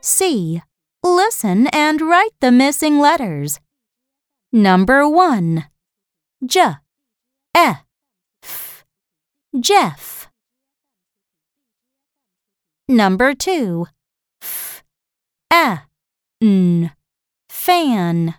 C. Listen and write the missing letters. Number 1. J. E. F. Jeff. Number 2. F. A. N. Fan.